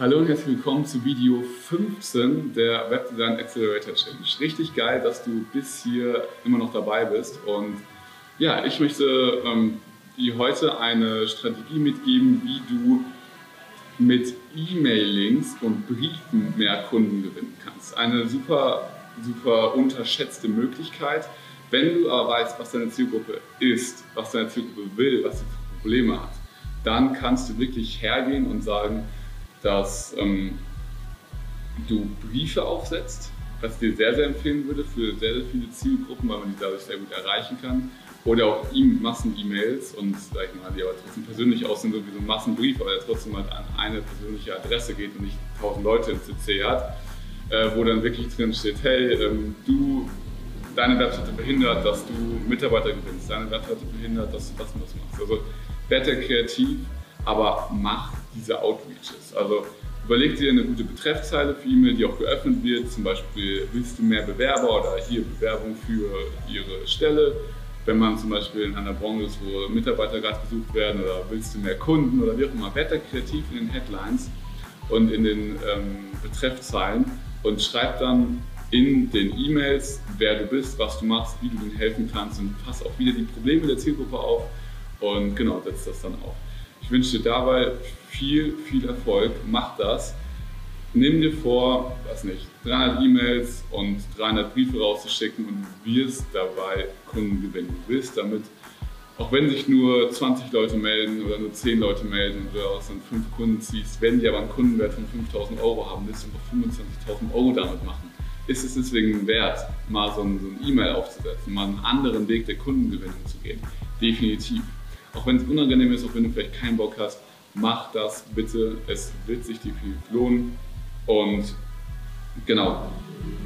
Hallo und herzlich willkommen zu Video 15 der Webdesign Accelerator Challenge. Richtig geil, dass du bis hier immer noch dabei bist. Und ja, ich möchte ähm, dir heute eine Strategie mitgeben, wie du mit E-Mailings und Briefen mehr Kunden gewinnen kannst. Eine super, super unterschätzte Möglichkeit. Wenn du aber weißt, was deine Zielgruppe ist, was deine Zielgruppe will, was sie für Probleme hat, dann kannst du wirklich hergehen und sagen, dass ähm, du Briefe aufsetzt, was ich dir sehr, sehr empfehlen würde für sehr, sehr viele Zielgruppen, weil man die dadurch sehr gut erreichen kann. Oder auch Massen-E-Mails und sag ich mal, die aber trotzdem persönlich aussehen, so wie so ein Massenbrief, aber der trotzdem halt an eine persönliche Adresse geht und nicht tausend Leute im CC hat, äh, wo dann wirklich drin steht, hey, ähm, du, deine Webseite behindert, dass du Mitarbeiter gewinnst, deine Webseite behindert, dass du das und das machst. Also werde kreativ, aber mach diese Outreaches. Also überleg dir eine gute Betreffzeile für E-Mail, die auch geöffnet wird. Zum Beispiel, willst du mehr Bewerber oder hier Bewerbung für ihre Stelle? Wenn man zum Beispiel in einer Branche ist, wo Mitarbeiter gerade gesucht werden oder willst du mehr Kunden oder wie auch immer, werd kreativ in den Headlines und in den ähm, Betreffzeilen und schreib dann in den E-Mails, wer du bist, was du machst, wie du ihnen helfen kannst und pass auch wieder die Probleme der Zielgruppe auf und genau, setzt das dann auf. Ich wünsche dir dabei viel, viel Erfolg. Mach das. Nimm dir vor, was nicht, 300 E-Mails und 300 Briefe rauszuschicken und wirst dabei Kunden gewinnen. Du wirst damit, auch wenn sich nur 20 Leute melden oder nur 10 Leute melden du aus dann 5 Kunden ziehst, wenn die aber einen Kundenwert von 5000 Euro haben, wirst du noch 25.000 Euro damit machen. Ist es deswegen wert, mal so ein E-Mail aufzusetzen, mal einen anderen Weg der Kundengewinnung zu gehen? Definitiv. Auch wenn es unangenehm ist, auch wenn du vielleicht keinen Bock hast, mach das bitte. Es wird sich definitiv lohnen. Und genau,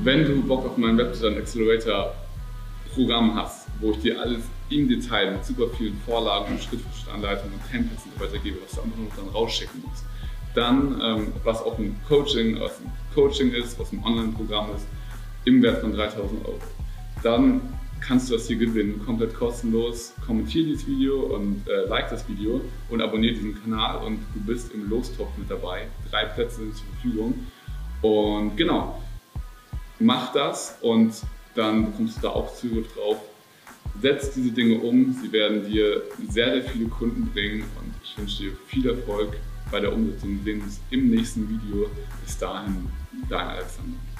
wenn du Bock auf mein Webdesign Accelerator Programm hast, wo ich dir alles im Detail mit super vielen Vorlagen und Schritt-für-Schritt-Anleitungen und Templates und so weiter gebe, was du einfach nur dann rausschicken musst, dann, ähm, was auch ein Coaching, was ein Coaching ist, was ein Online-Programm ist, im Wert von 3000 Euro, dann kannst du das hier gewinnen, komplett kostenlos. Kommentiere dieses Video und äh, like das Video und abonniere diesen Kanal und du bist im Lostopf mit dabei. Drei Plätze sind zur Verfügung. Und genau, mach das und dann bekommst du da auch Zugriff drauf. Setz diese Dinge um, sie werden dir sehr, sehr viele Kunden bringen und ich wünsche dir viel Erfolg bei der Umsetzung. Wir sehen uns im nächsten Video. Bis dahin, dein Alexander.